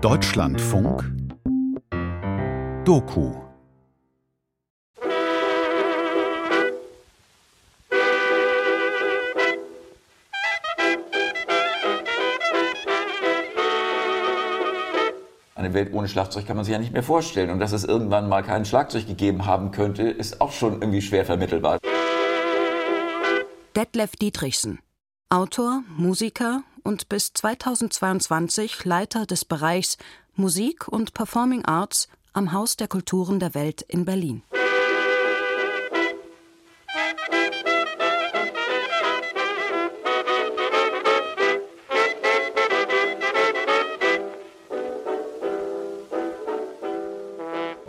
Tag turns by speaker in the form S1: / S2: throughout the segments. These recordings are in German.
S1: Deutschlandfunk Doku
S2: Eine Welt ohne Schlagzeug kann man sich ja nicht mehr vorstellen. Und dass es irgendwann mal kein Schlagzeug gegeben haben könnte, ist auch schon irgendwie schwer vermittelbar.
S3: Detlef Dietrichsen, Autor, Musiker und bis 2022 Leiter des Bereichs Musik und Performing Arts am Haus der Kulturen der Welt in Berlin.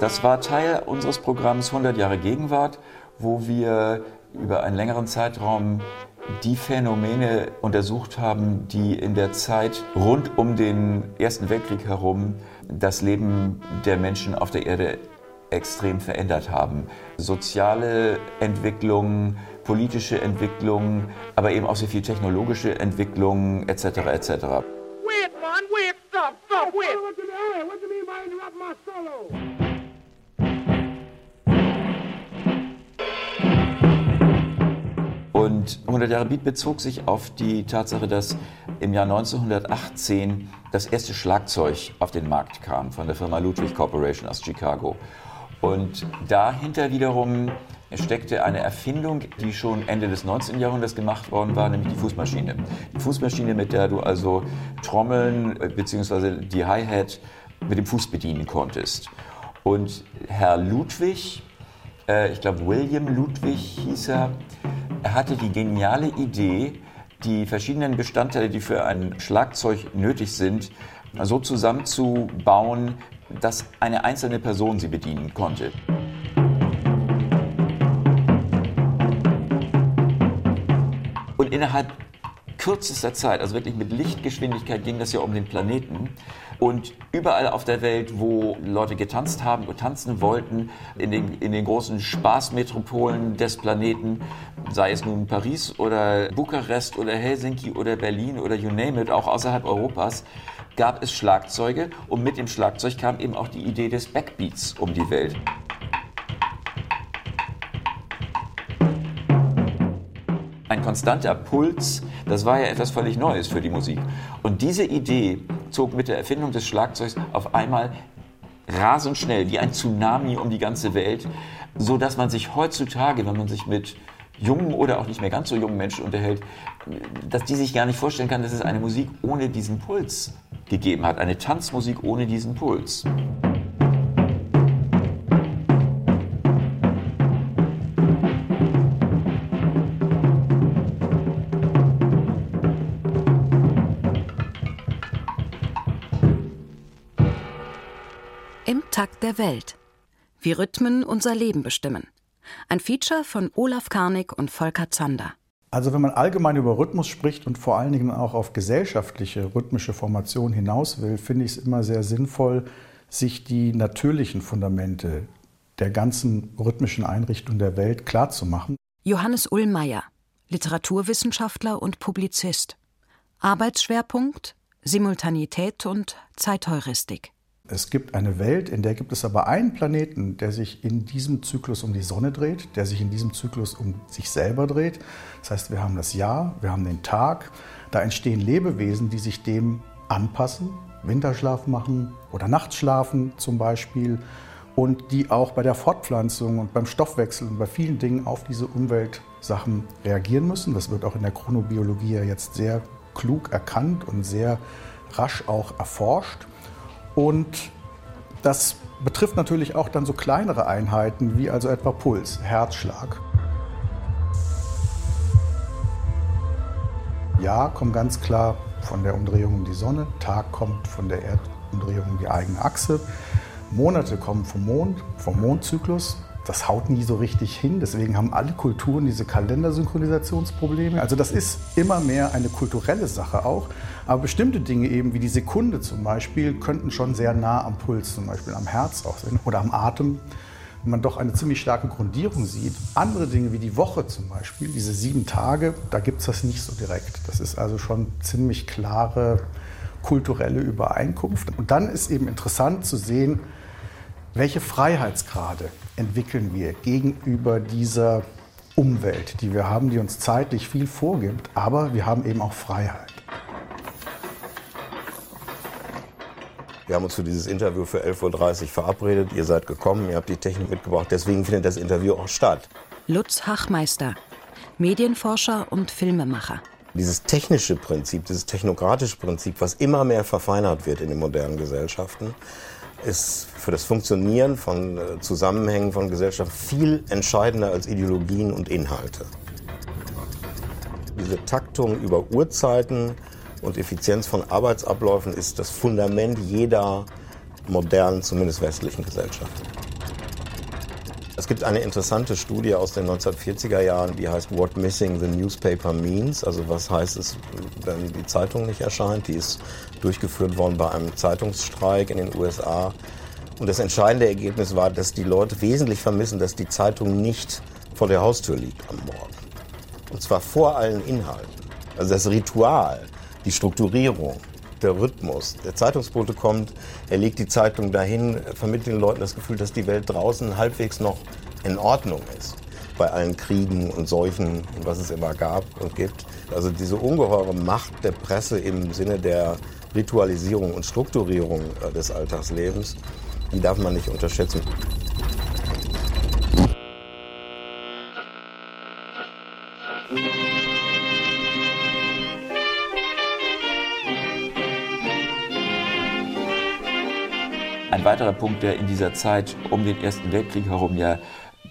S2: Das war Teil unseres Programms 100 Jahre Gegenwart, wo wir über einen längeren Zeitraum die Phänomene untersucht haben, die in der Zeit rund um den Ersten Weltkrieg herum das Leben der Menschen auf der Erde extrem verändert haben. Soziale Entwicklungen, politische Entwicklungen, aber eben auch sehr viel technologische Entwicklungen etc. etc. Wait, man, wait, stop, stop, wait. Und 100 Jahre Beat bezog sich auf die Tatsache, dass im Jahr 1918 das erste Schlagzeug auf den Markt kam von der Firma Ludwig Corporation aus Chicago. Und dahinter wiederum steckte eine Erfindung, die schon Ende des 19. Jahrhunderts gemacht worden war, nämlich die Fußmaschine. Die Fußmaschine, mit der du also Trommeln äh, bzw. die Hi-Hat mit dem Fuß bedienen konntest. Und Herr Ludwig, äh, ich glaube William Ludwig hieß er, er hatte die geniale Idee, die verschiedenen Bestandteile, die für ein Schlagzeug nötig sind, so zusammenzubauen, dass eine einzelne Person sie bedienen konnte. Und innerhalb kürzester Zeit, also wirklich mit Lichtgeschwindigkeit, ging das ja um den Planeten. Und überall auf der Welt, wo Leute getanzt haben und tanzen wollten, in den, in den großen Spaßmetropolen des Planeten, sei es nun Paris oder Bukarest oder Helsinki oder Berlin oder you name it, auch außerhalb Europas, gab es Schlagzeuge und mit dem Schlagzeug kam eben auch die Idee des Backbeats um die Welt. Konstanter Puls, das war ja etwas völlig Neues für die Musik. Und diese Idee zog mit der Erfindung des Schlagzeugs auf einmal rasend schnell, wie ein Tsunami um die ganze Welt, so dass man sich heutzutage, wenn man sich mit jungen oder auch nicht mehr ganz so jungen Menschen unterhält, dass die sich gar nicht vorstellen kann, dass es eine Musik ohne diesen Puls gegeben hat, eine Tanzmusik ohne diesen Puls.
S3: Takt der Welt. Wie Rhythmen unser Leben bestimmen. Ein Feature von Olaf Karnig und Volker Zander.
S4: Also wenn man allgemein über Rhythmus spricht und vor allen Dingen auch auf gesellschaftliche rhythmische Formation hinaus will, finde ich es immer sehr sinnvoll, sich die natürlichen Fundamente der ganzen rhythmischen Einrichtung der Welt klarzumachen.
S3: Johannes Ullmeier, Literaturwissenschaftler und Publizist. Arbeitsschwerpunkt Simultanität und Zeitheuristik.
S4: Es gibt eine Welt, in der gibt es aber einen Planeten, der sich in diesem Zyklus um die Sonne dreht, der sich in diesem Zyklus um sich selber dreht. Das heißt, wir haben das Jahr, wir haben den Tag. Da entstehen Lebewesen, die sich dem anpassen, Winterschlaf machen oder Nachtschlafen zum Beispiel und die auch bei der Fortpflanzung und beim Stoffwechsel und bei vielen Dingen auf diese Umweltsachen reagieren müssen. Das wird auch in der Chronobiologie ja jetzt sehr klug erkannt und sehr rasch auch erforscht. Und das betrifft natürlich auch dann so kleinere Einheiten wie also etwa Puls, Herzschlag. Jahr kommt ganz klar von der Umdrehung um die Sonne, Tag kommt von der Erdumdrehung um die eigene Achse, Monate kommen vom Mond, vom Mondzyklus, das haut nie so richtig hin. Deswegen haben alle Kulturen diese Kalendersynchronisationsprobleme. Also das ist immer mehr eine kulturelle Sache auch. Aber bestimmte Dinge eben wie die Sekunde zum Beispiel könnten schon sehr nah am Puls, zum Beispiel am Herz auch sein oder am Atem. Wenn man doch eine ziemlich starke Grundierung sieht. Andere Dinge wie die Woche zum Beispiel, diese sieben Tage, da gibt es das nicht so direkt. Das ist also schon ziemlich klare kulturelle Übereinkunft. Und dann ist eben interessant zu sehen, welche Freiheitsgrade entwickeln wir gegenüber dieser Umwelt, die wir haben, die uns zeitlich viel vorgibt, aber wir haben eben auch Freiheit.
S1: Wir haben uns für dieses Interview für 11.30 Uhr verabredet. Ihr seid gekommen, ihr habt die Technik mitgebracht. Deswegen findet das Interview auch statt.
S3: Lutz Hachmeister, Medienforscher und Filmemacher.
S1: Dieses technische Prinzip, dieses technokratische Prinzip, was immer mehr verfeinert wird in den modernen Gesellschaften, ist für das Funktionieren von äh, Zusammenhängen von Gesellschaften viel entscheidender als Ideologien und Inhalte. Diese Taktung über Uhrzeiten und Effizienz von Arbeitsabläufen ist das Fundament jeder modernen, zumindest westlichen Gesellschaft. Es gibt eine interessante Studie aus den 1940er Jahren, die heißt What Missing the Newspaper Means, also was heißt es, wenn die Zeitung nicht erscheint. Die ist durchgeführt worden bei einem Zeitungsstreik in den USA. Und das entscheidende Ergebnis war, dass die Leute wesentlich vermissen, dass die Zeitung nicht vor der Haustür liegt am Morgen. Und zwar vor allen Inhalten. Also das Ritual, die Strukturierung, der Rhythmus. Der Zeitungsbote kommt, er legt die Zeitung dahin, vermittelt den Leuten das Gefühl, dass die Welt draußen halbwegs noch in Ordnung ist. Bei allen Kriegen und Seuchen und was es immer gab und gibt. Also diese ungeheure Macht der Presse im Sinne der Ritualisierung und Strukturierung äh, des Alltagslebens, die darf man nicht unterschätzen.
S2: Ein weiterer Punkt, der in dieser Zeit um den Ersten Weltkrieg herum ja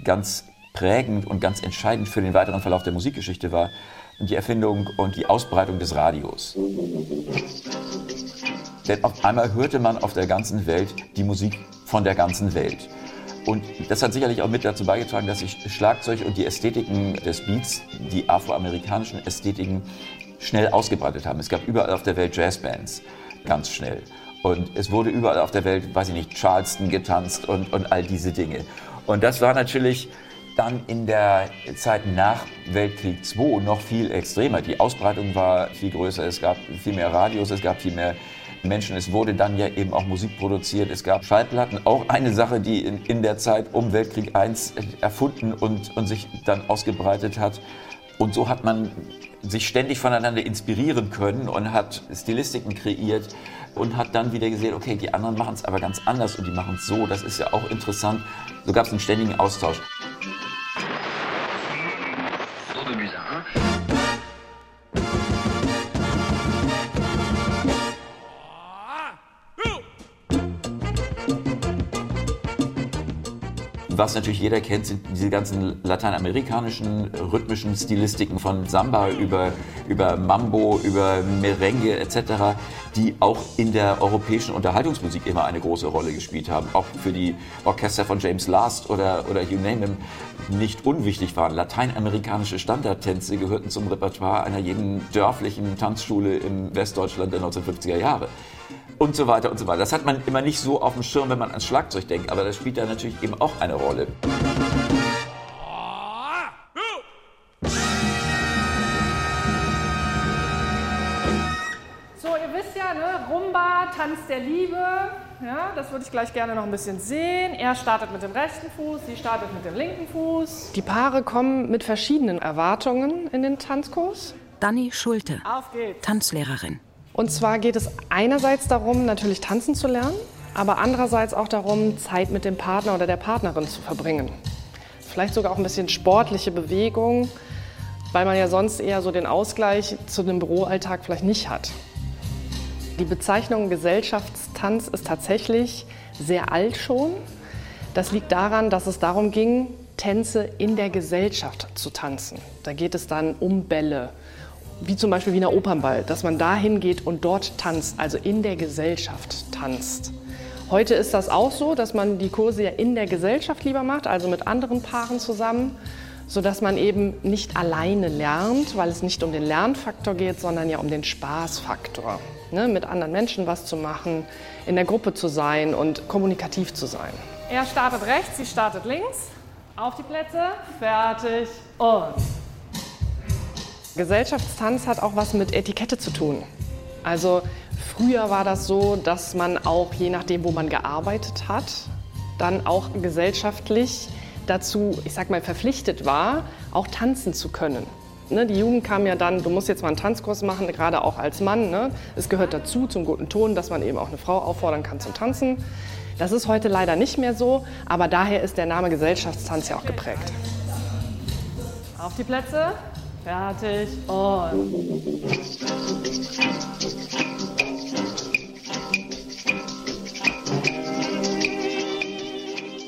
S2: ganz prägend und ganz entscheidend für den weiteren Verlauf der Musikgeschichte war, die Erfindung und die Ausbreitung des Radios. Denn auf einmal hörte man auf der ganzen Welt die Musik von der ganzen Welt. Und das hat sicherlich auch mit dazu beigetragen, dass sich Schlagzeug und die Ästhetiken des Beats, die afroamerikanischen Ästhetiken, schnell ausgebreitet haben. Es gab überall auf der Welt Jazzbands, ganz schnell. Und es wurde überall auf der Welt, weiß ich nicht, Charleston getanzt und, und all diese Dinge. Und das war natürlich dann in der Zeit nach Weltkrieg II noch viel extremer. Die Ausbreitung war viel größer, es gab viel mehr Radios, es gab viel mehr Menschen. Es wurde dann ja eben auch Musik produziert, es gab Schallplatten. Auch eine Sache, die in, in der Zeit um Weltkrieg I erfunden und, und sich dann ausgebreitet hat. Und so hat man sich ständig voneinander inspirieren können und hat Stilistiken kreiert, und hat dann wieder gesehen, okay, die anderen machen es aber ganz anders und die machen es so. Das ist ja auch interessant. So gab es einen ständigen Austausch. Was natürlich jeder kennt, sind diese ganzen lateinamerikanischen rhythmischen Stilistiken von Samba über, über Mambo, über Merengue etc., die auch in der europäischen Unterhaltungsmusik immer eine große Rolle gespielt haben. Auch für die Orchester von James Last oder, oder You Name Him nicht unwichtig waren. Lateinamerikanische Standardtänze gehörten zum Repertoire einer jeden dörflichen Tanzschule im Westdeutschland der 1950er Jahre und so weiter und so weiter. Das hat man immer nicht so auf dem Schirm, wenn man ans Schlagzeug denkt, aber das spielt da natürlich eben auch eine Rolle.
S5: So, ihr wisst ja, ne, Rumba, Tanz der Liebe, ja, das würde ich gleich gerne noch ein bisschen sehen. Er startet mit dem rechten Fuß, sie startet mit dem linken Fuß. Die Paare kommen mit verschiedenen Erwartungen in den Tanzkurs.
S3: Dani Schulte, Tanzlehrerin.
S5: Und zwar geht es einerseits darum, natürlich tanzen zu lernen, aber andererseits auch darum, Zeit mit dem Partner oder der Partnerin zu verbringen. Vielleicht sogar auch ein bisschen sportliche Bewegung, weil man ja sonst eher so den Ausgleich zu dem Büroalltag vielleicht nicht hat. Die Bezeichnung Gesellschaftstanz ist tatsächlich sehr alt schon. Das liegt daran, dass es darum ging, Tänze in der Gesellschaft zu tanzen. Da geht es dann um Bälle, wie zum Beispiel Wiener Opernball, dass man da hingeht und dort tanzt, also in der Gesellschaft tanzt. Heute ist das auch so, dass man die Kurse ja in der Gesellschaft lieber macht, also mit anderen Paaren zusammen, sodass man eben nicht alleine lernt, weil es nicht um den Lernfaktor geht, sondern ja um den Spaßfaktor. Ne? Mit anderen Menschen was zu machen, in der Gruppe zu sein und kommunikativ zu sein. Er startet rechts, sie startet links. Auf die Plätze, fertig und Gesellschaftstanz hat auch was mit Etikette zu tun. Also Früher war das so, dass man auch, je nachdem, wo man gearbeitet hat, dann auch gesellschaftlich dazu, ich sag mal, verpflichtet war, auch tanzen zu können. Ne, die Jugend kam ja dann, du musst jetzt mal einen Tanzkurs machen, gerade auch als Mann. Ne? Es gehört dazu, zum guten Ton, dass man eben auch eine Frau auffordern kann zum Tanzen. Das ist heute leider nicht mehr so, aber daher ist der Name Gesellschaftstanz ja auch geprägt. Auf die Plätze, fertig und.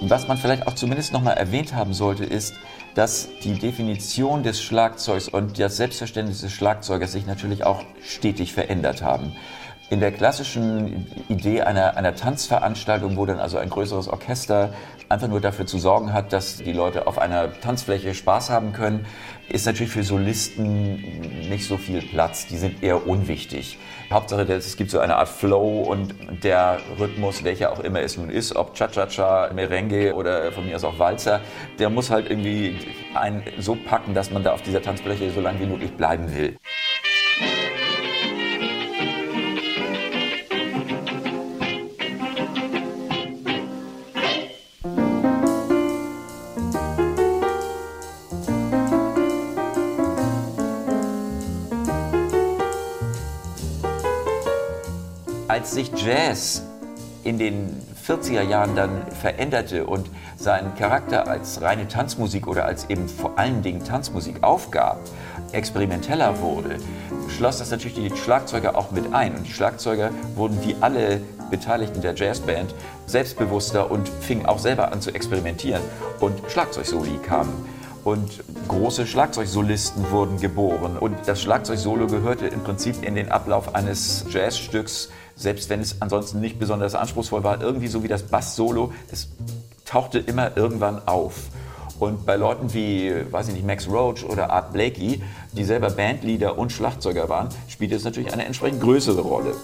S2: Was man vielleicht auch zumindest noch mal erwähnt haben sollte, ist, dass die Definition des Schlagzeugs und das Selbstverständnis des Schlagzeugers sich natürlich auch stetig verändert haben. In der klassischen Idee einer, einer Tanzveranstaltung, wo dann also ein größeres Orchester einfach nur dafür zu sorgen hat, dass die Leute auf einer Tanzfläche Spaß haben können, ist natürlich für Solisten nicht so viel Platz. Die sind eher unwichtig. Hauptsache, es gibt so eine Art Flow und der Rhythmus, welcher auch immer es nun ist, ob Cha-Cha-Cha, Merengue oder von mir aus auch Walzer, der muss halt irgendwie einen so packen, dass man da auf dieser Tanzfläche so lange wie möglich bleiben will. Als sich Jazz in den 40er Jahren dann veränderte und seinen Charakter als reine Tanzmusik oder als eben vor allen Dingen Tanzmusik aufgab, experimenteller wurde, schloss das natürlich die Schlagzeuger auch mit ein. Und die Schlagzeuger wurden wie alle Beteiligten der Jazzband selbstbewusster und fingen auch selber an zu experimentieren. Und Schlagzeugsoli kamen und große Schlagzeugsolisten wurden geboren. Und das Schlagzeugsolo gehörte im Prinzip in den Ablauf eines Jazzstücks, selbst wenn es ansonsten nicht besonders anspruchsvoll war, irgendwie so wie das Bass-Solo, es tauchte immer irgendwann auf. Und bei Leuten wie, weiß ich nicht, Max Roach oder Art Blakey, die selber Bandleader und Schlagzeuger waren, spielte es natürlich eine entsprechend größere Rolle.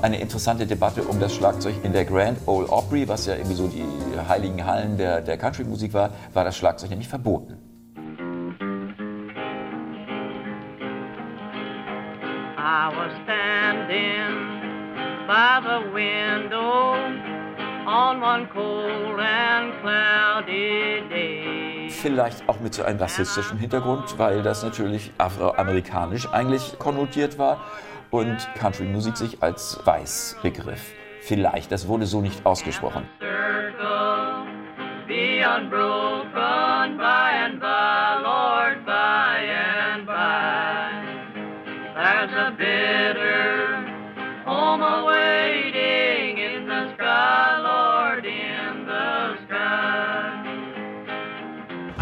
S2: Auch eine interessante Debatte um das Schlagzeug in der Grand Ole Opry, was ja irgendwie so die heiligen Hallen der, der Country-Musik war, war das Schlagzeug nämlich verboten. I was standing by the window on one cold and cloudy day. Vielleicht auch mit so einem rassistischen Hintergrund, weil das natürlich afroamerikanisch eigentlich konnotiert war und Country-Musik sich als weiß begriff. Vielleicht, das wurde so nicht ausgesprochen.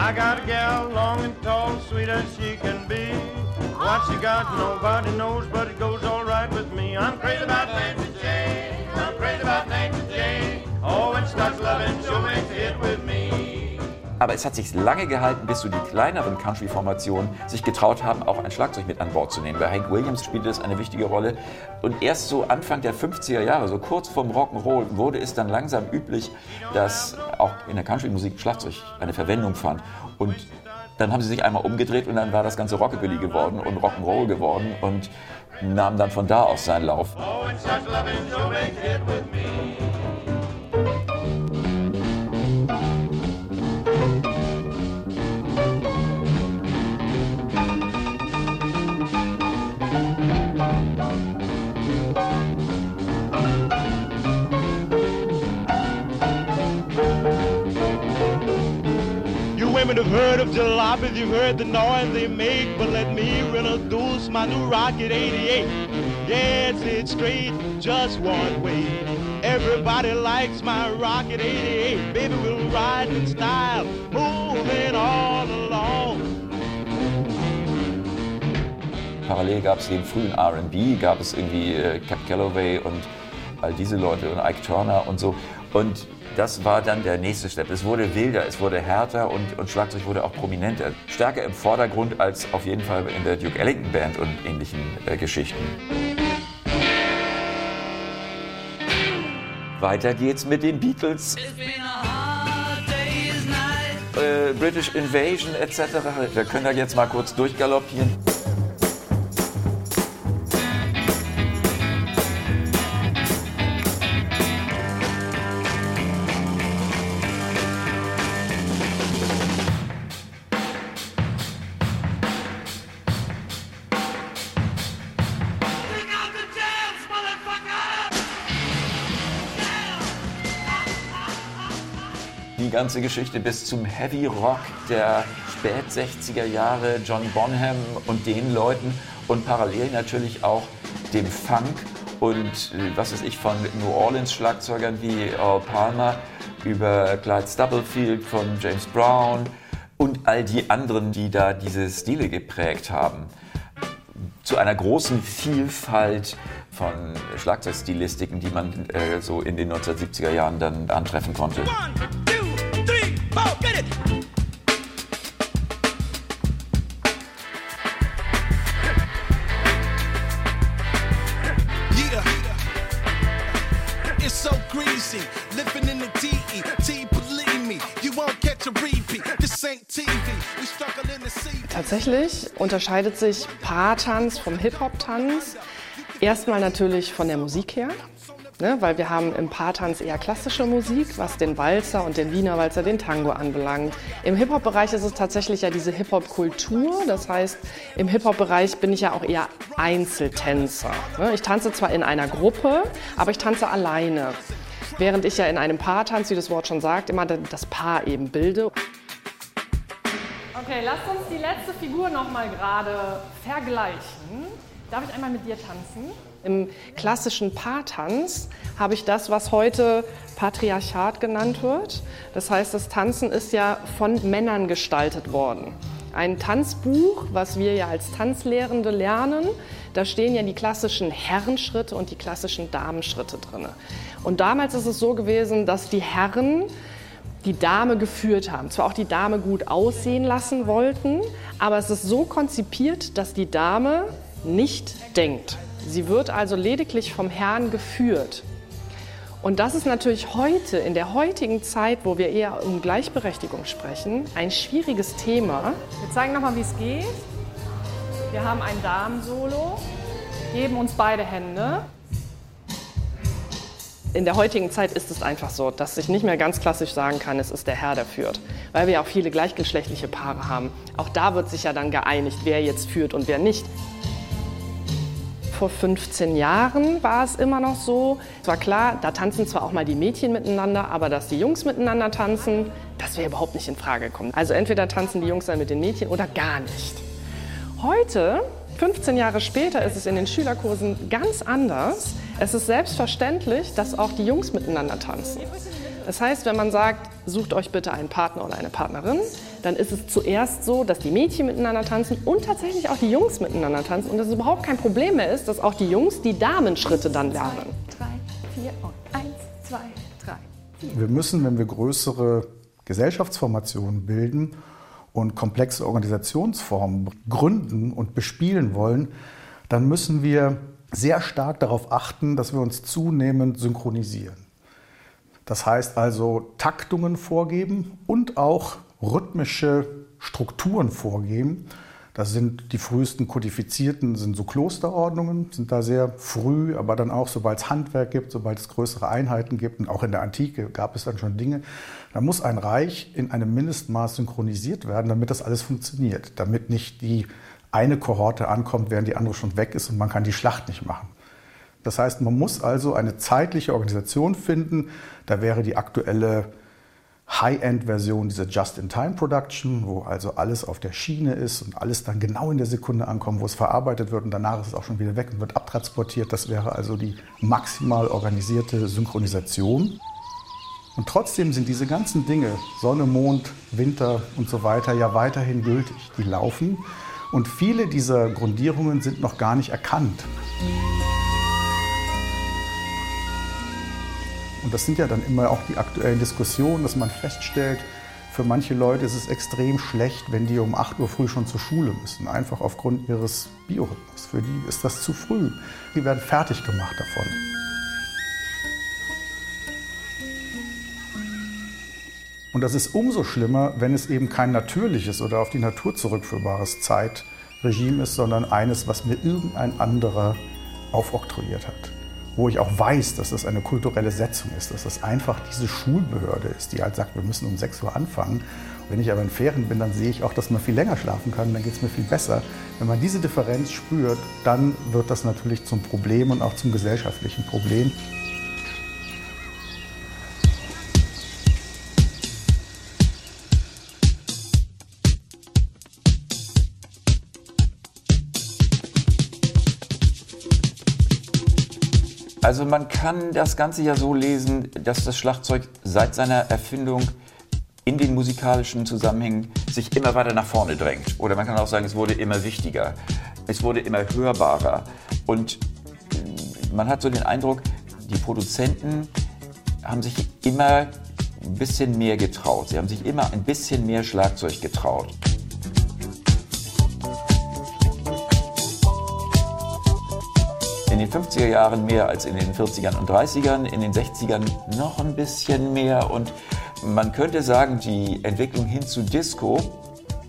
S2: I got a gal long and tall, sweet as she can be. What she got, nobody knows, but it goes all right with me. I'm crazy about Nancy Jane. I'm crazy about Nancy Jane. Oh, when she starts loving, she'll make a hit with me. Aber es hat sich lange gehalten, bis so die kleineren Country-Formationen sich getraut haben, auch ein Schlagzeug mit an Bord zu nehmen. Bei Hank Williams spielte das eine wichtige Rolle. Und erst so Anfang der 50er Jahre, so kurz vorm Rock'n'Roll, wurde es dann langsam üblich, dass auch in der Country-Musik Schlagzeug eine Verwendung fand. Und dann haben sie sich einmal umgedreht und dann war das ganze Rockabilly geworden und Rock'n'Roll geworden und nahm dann von da aus seinen Lauf. Oh, have heard of jalopies, you've heard the noise they make, but let me introduce my new Rocket 88. Yeah, it's it straight, just one way. Everybody likes my Rocket 88. Baby, we'll ride in style, moving all along. parallel gab es den frühen R&B, gab es irgendwie äh, Cap Calloway und all diese Leute und Ike Turner und so. Und das war dann der nächste Step. Es wurde wilder, es wurde härter und, und Schlagzeug wurde auch prominenter. Stärker im Vordergrund als auf jeden Fall in der Duke Ellington Band und ähnlichen äh, Geschichten. Weiter geht's mit den Beatles. Äh, British Invasion etc. Wir können da jetzt mal kurz durchgaloppieren. Ganze Geschichte bis zum Heavy Rock der spät 60er Jahre, John Bonham und den Leuten und parallel natürlich auch dem Funk und äh, was weiß ich von New Orleans Schlagzeugern wie Earl Palmer über Clyde Stubblefield von James Brown und all die anderen, die da diese Stile geprägt haben. Zu einer großen Vielfalt von Schlagzeugstilistiken, die man äh, so in den 1970er Jahren dann antreffen konnte. One.
S5: Tatsächlich unterscheidet sich Paartanz vom Hip-Hop-Tanz. Erstmal natürlich von der Musik her. Ne, weil wir haben im Paartanz eher klassische Musik, was den Walzer und den Wiener Walzer, den Tango anbelangt. Im Hip-Hop-Bereich ist es tatsächlich ja diese Hip-Hop-Kultur. Das heißt, im Hip-Hop-Bereich bin ich ja auch eher Einzeltänzer. Ne, ich tanze zwar in einer Gruppe, aber ich tanze alleine. Während ich ja in einem Paartanz, wie das Wort schon sagt, immer das Paar eben bilde. Okay, lasst uns die letzte Figur noch mal gerade vergleichen. Darf ich einmal mit dir tanzen? Im klassischen Paartanz habe ich das, was heute Patriarchat genannt wird. Das heißt, das Tanzen ist ja von Männern gestaltet worden. Ein Tanzbuch, was wir ja als Tanzlehrende lernen, da stehen ja die klassischen Herrenschritte und die klassischen Damenschritte drin. Und damals ist es so gewesen, dass die Herren die Dame geführt haben. Zwar auch die Dame gut aussehen lassen wollten, aber es ist so konzipiert, dass die Dame nicht denkt. Sie wird also lediglich vom Herrn geführt. Und das ist natürlich heute, in der heutigen Zeit, wo wir eher um Gleichberechtigung sprechen, ein schwieriges Thema. Wir zeigen nochmal, wie es geht. Wir haben ein Damensolo, geben uns beide Hände. In der heutigen Zeit ist es einfach so, dass ich nicht mehr ganz klassisch sagen kann, es ist der Herr, der führt, weil wir auch viele gleichgeschlechtliche Paare haben. Auch da wird sich ja dann geeinigt, wer jetzt führt und wer nicht vor 15 Jahren war es immer noch so. Es war klar, da tanzen zwar auch mal die Mädchen miteinander, aber dass die Jungs miteinander tanzen, das wäre überhaupt nicht in Frage gekommen. Also entweder tanzen die Jungs dann mit den Mädchen oder gar nicht. Heute, 15 Jahre später, ist es in den Schülerkursen ganz anders. Es ist selbstverständlich, dass auch die Jungs miteinander tanzen. Das heißt, wenn man sagt, sucht euch bitte einen Partner oder eine Partnerin, dann ist es zuerst so, dass die Mädchen miteinander tanzen und tatsächlich auch die Jungs miteinander tanzen und dass es überhaupt kein Problem mehr ist, dass auch die Jungs die Damenschritte dann lernen. Drei, vier und eins,
S4: zwei, drei. Wir müssen, wenn wir größere Gesellschaftsformationen bilden und komplexe Organisationsformen gründen und bespielen wollen, dann müssen wir sehr stark darauf achten, dass wir uns zunehmend synchronisieren. Das heißt also Taktungen vorgeben und auch rhythmische Strukturen vorgeben. Das sind die frühesten kodifizierten, sind so Klosterordnungen, sind da sehr früh, aber dann auch, sobald es Handwerk gibt, sobald es größere Einheiten gibt und auch in der Antike gab es dann schon Dinge, da muss ein Reich in einem Mindestmaß synchronisiert werden, damit das alles funktioniert, damit nicht die eine Kohorte ankommt, während die andere schon weg ist und man kann die Schlacht nicht machen. Das heißt, man muss also eine zeitliche Organisation finden. Da wäre die aktuelle High-End-Version dieser Just-in-Time-Production, wo also alles auf der Schiene ist und alles dann genau in der Sekunde ankommt, wo es verarbeitet wird und danach ist es auch schon wieder weg und wird abtransportiert. Das wäre also die maximal organisierte Synchronisation. Und trotzdem sind diese ganzen Dinge, Sonne, Mond, Winter und so weiter, ja weiterhin gültig. Die laufen Und viele dieser Grundierungen sind noch gar nicht erkannt. Und das sind ja dann immer auch die aktuellen Diskussionen, dass man feststellt, für manche Leute ist es extrem schlecht, wenn die um 8 Uhr früh schon zur Schule müssen, einfach aufgrund ihres Biorhythmus. Für die ist das zu früh. Die werden fertig gemacht davon. Und das ist umso schlimmer, wenn es eben kein natürliches oder auf die Natur zurückführbares Zeitregime ist, sondern eines, was mir irgendein anderer aufoktroyiert hat wo ich auch weiß, dass das eine kulturelle Setzung ist, dass das einfach diese Schulbehörde ist, die halt sagt, wir müssen um 6 Uhr anfangen. Wenn ich aber in Ferien bin, dann sehe ich auch, dass man viel länger schlafen kann, dann geht es mir viel besser. Wenn man diese Differenz spürt, dann wird das natürlich zum Problem und auch zum gesellschaftlichen Problem.
S2: Also man kann das Ganze ja so lesen, dass das Schlagzeug seit seiner Erfindung in den musikalischen Zusammenhängen sich immer weiter nach vorne drängt. Oder man kann auch sagen, es wurde immer wichtiger, es wurde immer hörbarer. Und man hat so den Eindruck, die Produzenten haben sich immer ein bisschen mehr getraut. Sie haben sich immer ein bisschen mehr Schlagzeug getraut. In den 50er Jahren mehr als in den 40ern und 30ern, in den 60ern noch ein bisschen mehr. Und man könnte sagen, die Entwicklung hin zu Disco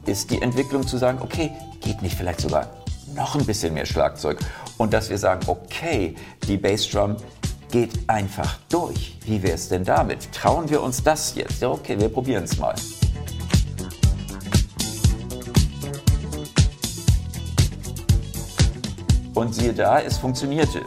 S2: ist die Entwicklung zu sagen, okay, geht nicht vielleicht sogar noch ein bisschen mehr Schlagzeug. Und dass wir sagen, okay, die Bassdrum geht einfach durch. Wie wäre es denn damit? Trauen wir uns das jetzt? Ja, okay, wir probieren es mal. Und siehe da, es funktionierte.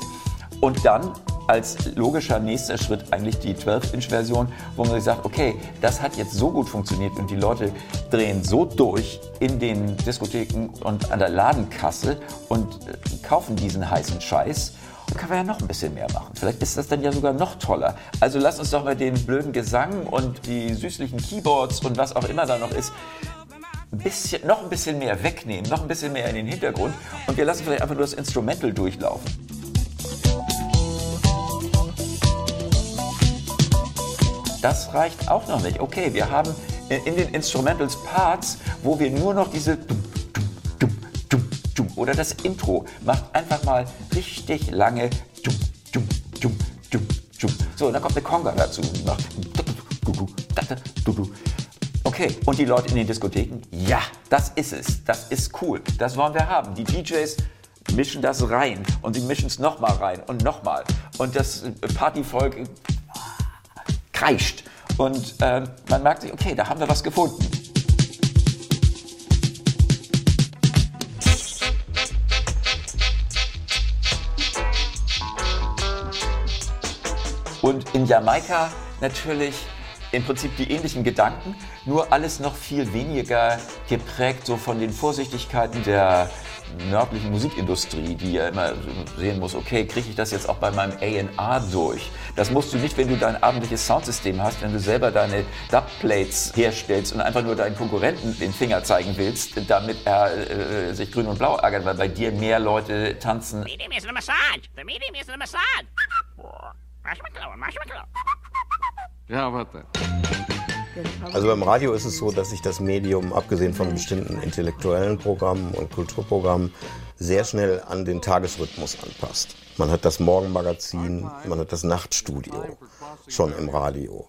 S2: Und dann als logischer nächster Schritt eigentlich die 12-Inch-Version, wo man sich sagt, okay, das hat jetzt so gut funktioniert und die Leute drehen so durch in den Diskotheken und an der Ladenkasse und äh, kaufen diesen heißen Scheiß. Dann können wir ja noch ein bisschen mehr machen. Vielleicht ist das dann ja sogar noch toller. Also lass uns doch mal den blöden Gesang und die süßlichen Keyboards und was auch immer da noch ist, bisschen, noch ein bisschen mehr wegnehmen, noch ein bisschen mehr in den Hintergrund und wir lassen vielleicht einfach nur das Instrumental durchlaufen. Das reicht auch noch nicht. Okay, wir haben in den Instrumentals Parts, wo wir nur noch diese oder das Intro macht einfach mal richtig lange so, dann kommt eine Conga dazu, Okay, und die Leute in den Diskotheken? Ja, das ist es. Das ist cool. Das wollen wir haben. Die DJs mischen das rein und sie mischen es nochmal rein und nochmal. Und das Partyvolk kreischt. Und äh, man merkt sich, okay, da haben wir was gefunden. Und in Jamaika natürlich im Prinzip die ähnlichen Gedanken, nur alles noch viel weniger geprägt so von den Vorsichtigkeiten der nördlichen Musikindustrie, die ja immer sehen muss, okay, kriege ich das jetzt auch bei meinem A&R durch? Das musst du nicht, wenn du dein abendliches Soundsystem hast, wenn du selber deine Dubplates herstellst und einfach nur deinen Konkurrenten den Finger zeigen willst, damit er äh, sich grün und blau ärgert, weil bei dir mehr Leute tanzen. The medium is a massage. The medium is a massage. Marshmallow, marshmallow.
S1: Ja, warte. Also beim Radio ist es so, dass sich das Medium, abgesehen von bestimmten intellektuellen Programmen und Kulturprogrammen, sehr schnell an den Tagesrhythmus anpasst. Man hat das Morgenmagazin, man hat das Nachtstudio schon im Radio.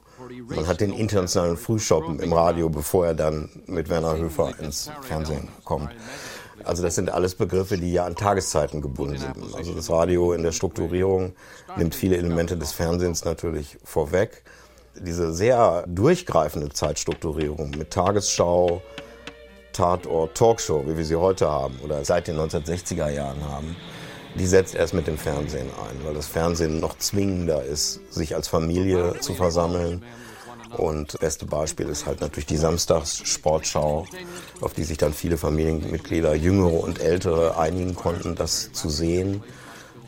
S1: Man hat den internationalen Frühschoppen im Radio, bevor er dann mit Werner Höfer ins Fernsehen kommt. Also das sind alles Begriffe, die ja an Tageszeiten gebunden sind. Also das Radio in der Strukturierung nimmt viele Elemente des Fernsehens natürlich vorweg diese sehr durchgreifende Zeitstrukturierung mit Tagesschau, Tatort, Talkshow, wie wir sie heute haben oder seit den 1960er Jahren haben, die setzt erst mit dem Fernsehen ein, weil das Fernsehen noch zwingender ist, sich als Familie zu versammeln. Und das beste Beispiel ist halt natürlich die Samstagssportschau, auf die sich dann viele Familienmitglieder, jüngere und ältere, einigen konnten, das zu sehen.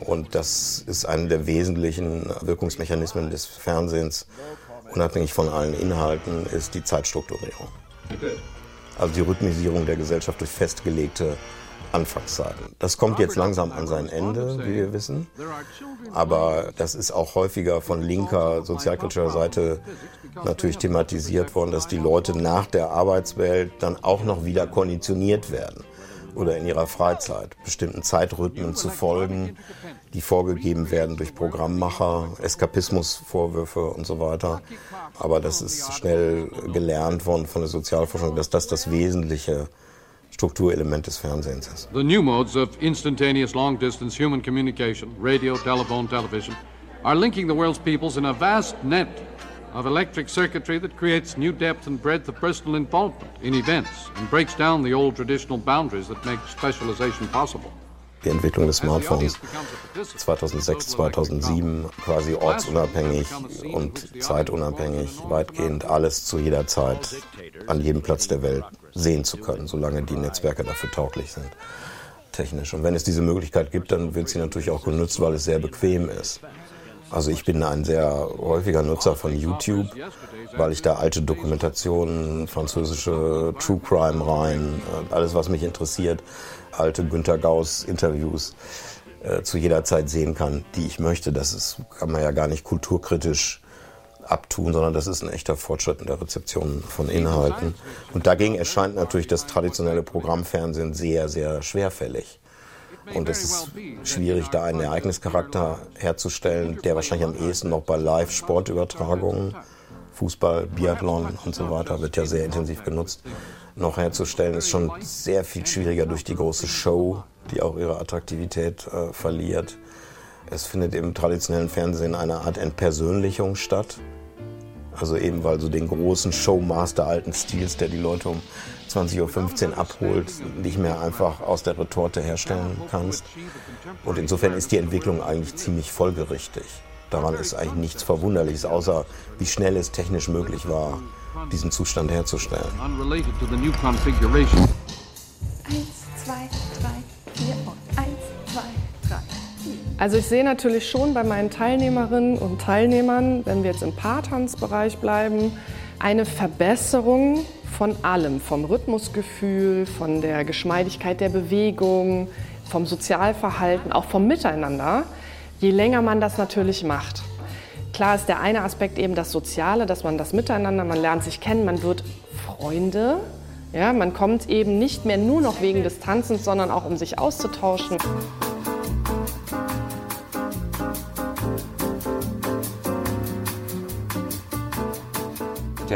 S1: Und das ist einer der wesentlichen Wirkungsmechanismen des Fernsehens, unabhängig von allen Inhalten, ist die Zeitstrukturierung. Also die Rhythmisierung der Gesellschaft durch festgelegte Anfangszeiten. Das kommt jetzt langsam an sein Ende, wie wir wissen. Aber das ist auch häufiger von linker, sozialkritischer Seite natürlich thematisiert worden, dass die Leute nach der Arbeitswelt dann auch noch wieder konditioniert werden oder in ihrer Freizeit bestimmten Zeitrhythmen zu folgen, die vorgegeben werden durch Programmmacher, Eskapismusvorwürfe und so weiter. Aber das ist schnell gelernt worden von der Sozialforschung, dass das das wesentliche Strukturelement des Fernsehens ist.
S6: The new modes of instantaneous long-distance human communication, radio, telephone, television, are linking the world's peoples in a vast net of electric circuitry that creates new depth and breadth of personal involvement in events and breaks down the old traditional boundaries that make specialization possible.
S1: Die Entwicklung des Smartphones 2006, 2007 quasi ortsunabhängig und zeitunabhängig, weitgehend alles zu jeder Zeit an jedem Platz der Welt sehen zu können, solange die Netzwerke dafür tauglich sind, technisch. Und wenn es diese Möglichkeit gibt, dann wird sie natürlich auch genutzt, weil es sehr bequem ist. Also ich bin ein sehr häufiger Nutzer von YouTube, weil ich da alte Dokumentationen, französische True Crime rein, äh, alles was mich interessiert, alte Günter Gauss Interviews äh, zu jeder Zeit sehen kann, die ich möchte. Das ist, kann man ja gar nicht kulturkritisch abtun, sondern das ist ein echter Fortschritt in der Rezeption von Inhalten. Und dagegen erscheint natürlich das traditionelle Programmfernsehen sehr, sehr schwerfällig. Und es ist schwierig, da einen Ereignischarakter herzustellen, der wahrscheinlich am ehesten noch bei Live-Sportübertragungen, Fußball, Biathlon und so weiter, wird ja sehr intensiv genutzt, noch herzustellen, ist schon sehr viel schwieriger durch die große Show, die auch ihre Attraktivität äh, verliert. Es findet im traditionellen Fernsehen eine Art Entpersönlichung statt. Also eben weil so den großen Showmaster alten Stils, der die Leute um 20.15 Uhr abholt, nicht mehr einfach aus der Retorte herstellen kannst. Und insofern ist die Entwicklung eigentlich ziemlich folgerichtig. Daran ist eigentlich nichts Verwunderliches, außer wie schnell es technisch möglich war, diesen Zustand herzustellen.
S5: Also ich sehe natürlich schon bei meinen Teilnehmerinnen und Teilnehmern, wenn wir jetzt im Paartanzbereich bleiben, eine Verbesserung von allem, vom Rhythmusgefühl, von der Geschmeidigkeit der Bewegung, vom Sozialverhalten, auch vom Miteinander, je länger man das natürlich macht. Klar ist der eine Aspekt eben das Soziale, dass man das Miteinander, man lernt sich kennen, man wird Freunde. Ja, man kommt eben nicht mehr nur noch wegen des Tanzens, sondern auch um sich auszutauschen.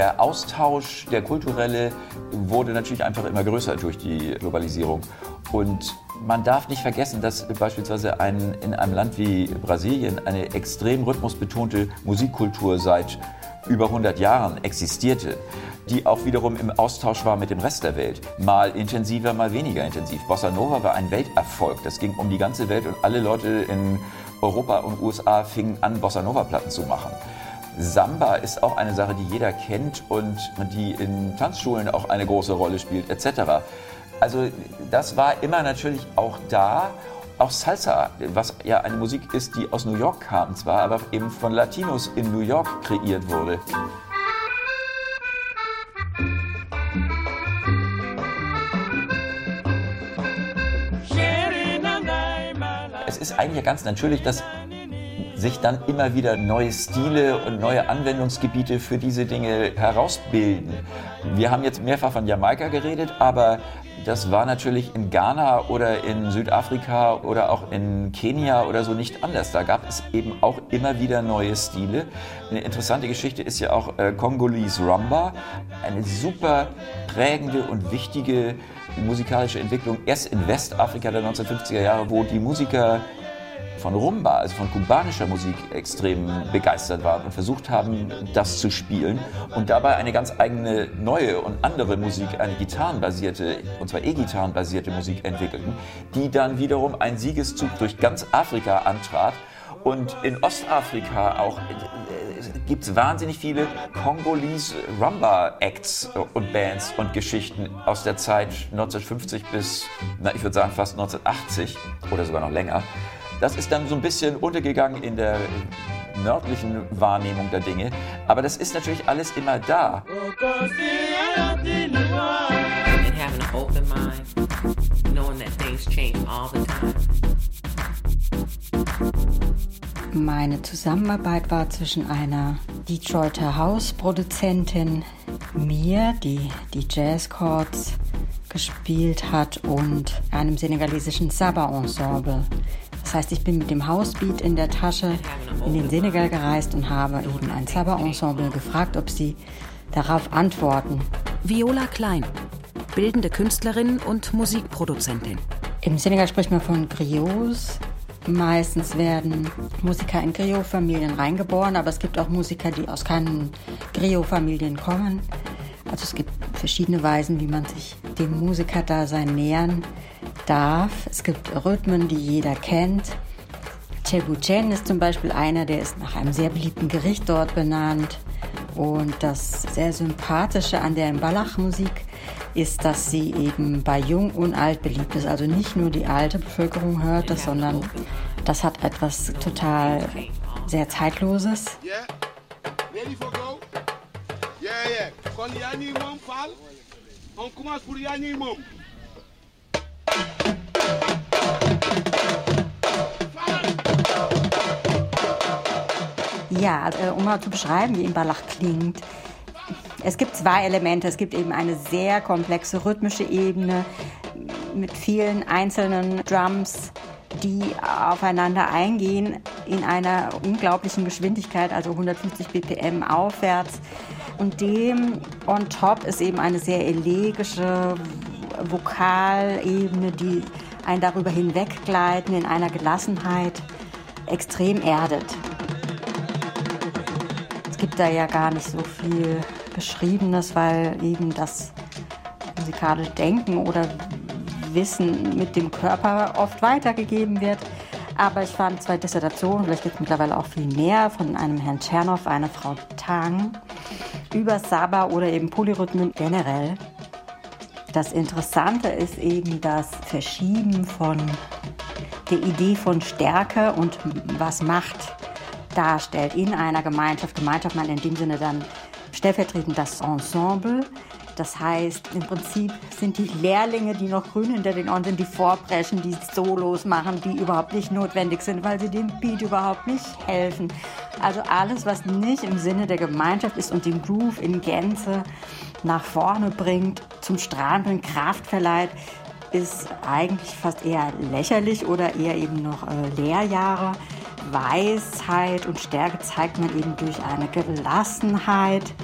S2: Der Austausch, der kulturelle, wurde natürlich einfach immer größer durch die Globalisierung. Und man darf nicht vergessen, dass beispielsweise ein, in einem Land wie Brasilien eine extrem rhythmusbetonte Musikkultur seit über 100 Jahren existierte, die auch wiederum im Austausch war mit dem Rest der Welt. Mal intensiver, mal weniger intensiv. Bossa Nova war ein Welterfolg. Das ging um die ganze Welt und alle Leute in Europa und USA fingen an, Bossa Nova-Platten zu machen. Samba ist auch eine Sache, die jeder kennt und die in Tanzschulen auch eine große Rolle spielt, etc. Also das war immer natürlich auch da. Auch Salsa, was ja eine Musik ist, die aus New York kam zwar, aber eben von Latinos in New York kreiert wurde. Es ist eigentlich ganz natürlich, dass sich dann immer wieder neue Stile und neue Anwendungsgebiete für diese Dinge herausbilden. Wir haben jetzt mehrfach von Jamaika geredet, aber das war natürlich in Ghana oder in Südafrika oder auch in Kenia oder so nicht anders. Da gab es eben auch immer wieder neue Stile. Eine interessante Geschichte ist ja auch äh, Congolese Rumba, eine super prägende und wichtige musikalische Entwicklung erst in Westafrika der 1950er Jahre, wo die Musiker von Rumba, also von kubanischer Musik, extrem begeistert waren und versucht haben, das zu spielen und dabei eine ganz eigene neue und andere Musik, eine gitarrenbasierte, und zwar E-Gitarrenbasierte Musik entwickelten, die dann wiederum einen Siegeszug durch ganz Afrika antrat und in Ostafrika auch äh, gibt es wahnsinnig viele Kongolese Rumba-Acts und Bands und Geschichten aus der Zeit 1950 bis, na, ich würde sagen, fast 1980 oder sogar noch länger. Das ist dann so ein bisschen untergegangen in der nördlichen Wahrnehmung der Dinge. Aber das ist natürlich alles immer da.
S7: Meine Zusammenarbeit war zwischen einer Detroiter House-Produzentin, mir, die die Jazz-Chords gespielt hat, und einem senegalesischen Saba-Ensemble, das heißt, ich bin mit dem Housebeat in der Tasche in den Senegal gereist und habe eben ein Saba-Ensemble gefragt, ob sie darauf antworten.
S3: Viola Klein, bildende Künstlerin und Musikproduzentin.
S7: Im Senegal spricht man von Griots. Meistens werden Musiker in Griot-Familien reingeboren, aber es gibt auch Musiker, die aus keinen Griot-Familien kommen. Also es gibt verschiedene Weisen, wie man sich dem Musikerdasein nähern darf. Es gibt Rhythmen, die jeder kennt. Chebuchen ist zum Beispiel einer, der ist nach einem sehr beliebten Gericht dort benannt. Und das sehr Sympathische an der Mbalach-Musik ist, dass sie eben bei Jung und Alt beliebt ist. Also nicht nur die alte Bevölkerung hört das, sondern das hat etwas total sehr Zeitloses.
S8: Yeah? Ready for go? Yeah, yeah.
S7: Ja, also, um mal zu beschreiben, wie Imbalach klingt. Es gibt zwei Elemente. Es gibt eben eine sehr komplexe rhythmische Ebene mit vielen einzelnen Drums, die aufeinander eingehen in einer unglaublichen Geschwindigkeit, also 150 BPM aufwärts. Und dem on top ist eben eine sehr elegische Vokalebene, die einen darüber hinweggleiten in einer Gelassenheit extrem erdet. Gibt da ja gar nicht so viel Beschriebenes, weil eben das musikalische Denken oder Wissen mit dem Körper oft weitergegeben wird. Aber ich fand zwei Dissertationen, vielleicht gibt es mittlerweile auch viel mehr, von einem Herrn Tschernow, einer Frau Tang, über Saba oder eben Polyrhythmen generell. Das Interessante ist eben das Verschieben von der Idee von Stärke und was Macht darstellt in einer Gemeinschaft. Gemeinschaft man in dem Sinne dann stellvertretend das Ensemble. Das heißt, im Prinzip sind die Lehrlinge, die noch grün hinter den Ohren sind, die vorbrechen, die Solos machen, die überhaupt nicht notwendig sind, weil sie dem Beat überhaupt nicht helfen. Also alles, was nicht im Sinne der Gemeinschaft ist und den Groove in Gänze nach vorne bringt, zum Strahlen Kraft verleiht, ist eigentlich fast eher lächerlich oder eher eben noch äh, Lehrjahre. Weisheit und Stärke zeigt man eben durch eine Gelassenheit,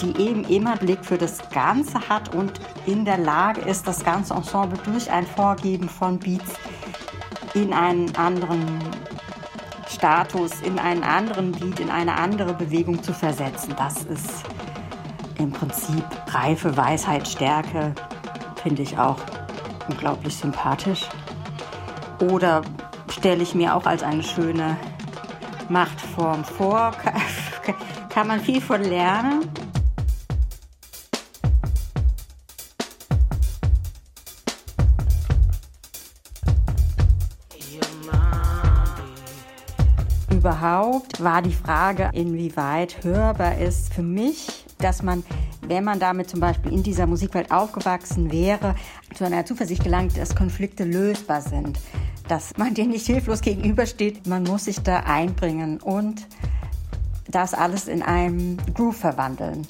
S7: die eben immer Blick für das Ganze hat und in der Lage ist, das ganze Ensemble durch ein Vorgeben von Beats in einen anderen Status, in einen anderen Beat, in eine andere Bewegung zu versetzen. Das ist im Prinzip reife Weisheit, Stärke, finde ich auch unglaublich sympathisch. Oder stelle ich mir auch als eine schöne Machtform vor. Kann man viel von lernen. Überhaupt war die Frage, inwieweit hörbar ist für mich, dass man wenn man damit zum Beispiel in dieser Musikwelt aufgewachsen wäre, zu einer Zuversicht gelangt, dass Konflikte lösbar sind, dass man denen nicht hilflos gegenübersteht, man muss sich da einbringen und das alles in einem Groove verwandeln.